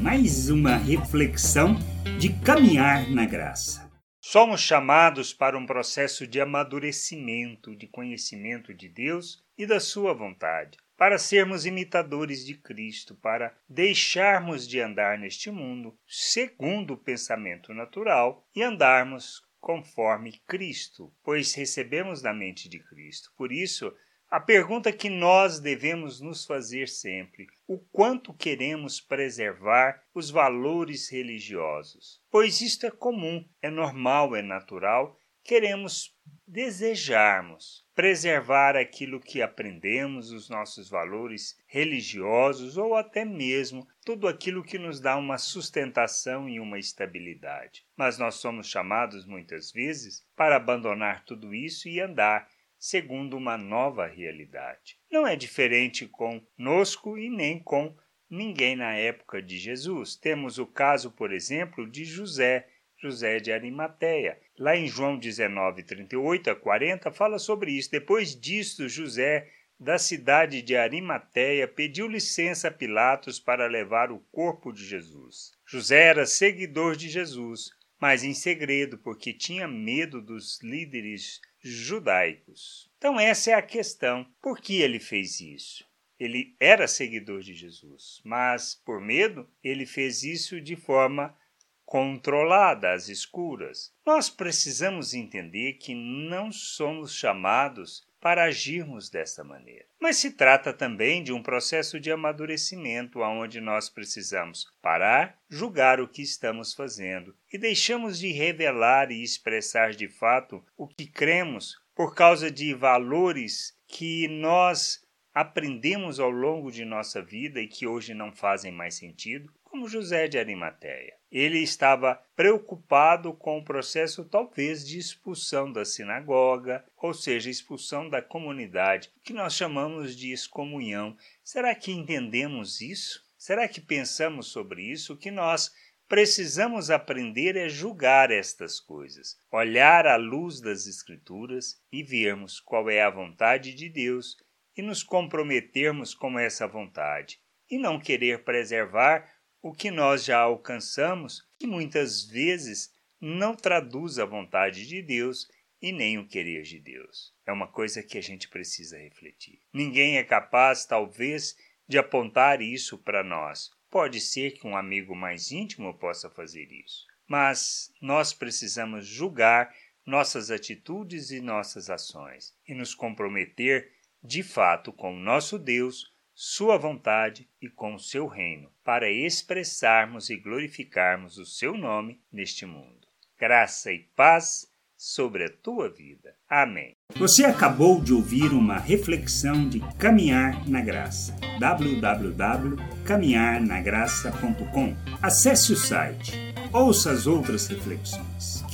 mais uma reflexão de caminhar na graça. Somos chamados para um processo de amadurecimento, de conhecimento de Deus e da Sua vontade, para sermos imitadores de Cristo, para deixarmos de andar neste mundo segundo o pensamento natural e andarmos conforme Cristo, pois recebemos da mente de Cristo. Por isso, a pergunta que nós devemos nos fazer sempre: o quanto queremos preservar os valores religiosos? Pois isto é comum, é normal, é natural. Queremos desejarmos preservar aquilo que aprendemos, os nossos valores religiosos ou até mesmo tudo aquilo que nos dá uma sustentação e uma estabilidade. Mas nós somos chamados muitas vezes para abandonar tudo isso e andar segundo uma nova realidade. Não é diferente conosco e nem com ninguém na época de Jesus. Temos o caso, por exemplo, de José, José de Arimateia. Lá em João 19, 38 a 40, fala sobre isso. Depois disto, José, da cidade de Arimateia, pediu licença a Pilatos para levar o corpo de Jesus. José era seguidor de Jesus, mas em segredo, porque tinha medo dos líderes judaicos. Então, essa é a questão. Por que ele fez isso? Ele era seguidor de Jesus, mas por medo, ele fez isso de forma controlada, às escuras. Nós precisamos entender que não somos chamados para agirmos desta maneira. Mas se trata também de um processo de amadurecimento onde nós precisamos parar, julgar o que estamos fazendo e deixamos de revelar e expressar de fato o que cremos por causa de valores que nós aprendemos ao longo de nossa vida e que hoje não fazem mais sentido, como José de Arimateia. Ele estava preocupado com o processo, talvez, de expulsão da sinagoga, ou seja, expulsão da comunidade, que nós chamamos de excomunhão. Será que entendemos isso? Será que pensamos sobre isso? Que nós precisamos aprender é julgar estas coisas, olhar à luz das Escrituras e vermos qual é a vontade de Deus e nos comprometermos com essa vontade, e não querer preservar o que nós já alcançamos, que muitas vezes não traduz a vontade de Deus e nem o querer de Deus. É uma coisa que a gente precisa refletir. Ninguém é capaz, talvez, de apontar isso para nós. Pode ser que um amigo mais íntimo possa fazer isso, mas nós precisamos julgar nossas atitudes e nossas ações e nos comprometer de fato com o nosso Deus sua vontade e com o seu reino, para expressarmos e glorificarmos o seu nome neste mundo. Graça e paz sobre a tua vida. Amém. Você acabou de ouvir uma reflexão de Caminhar na Graça. www.caminharnagraça.com. Acesse o site. Ouça as outras reflexões.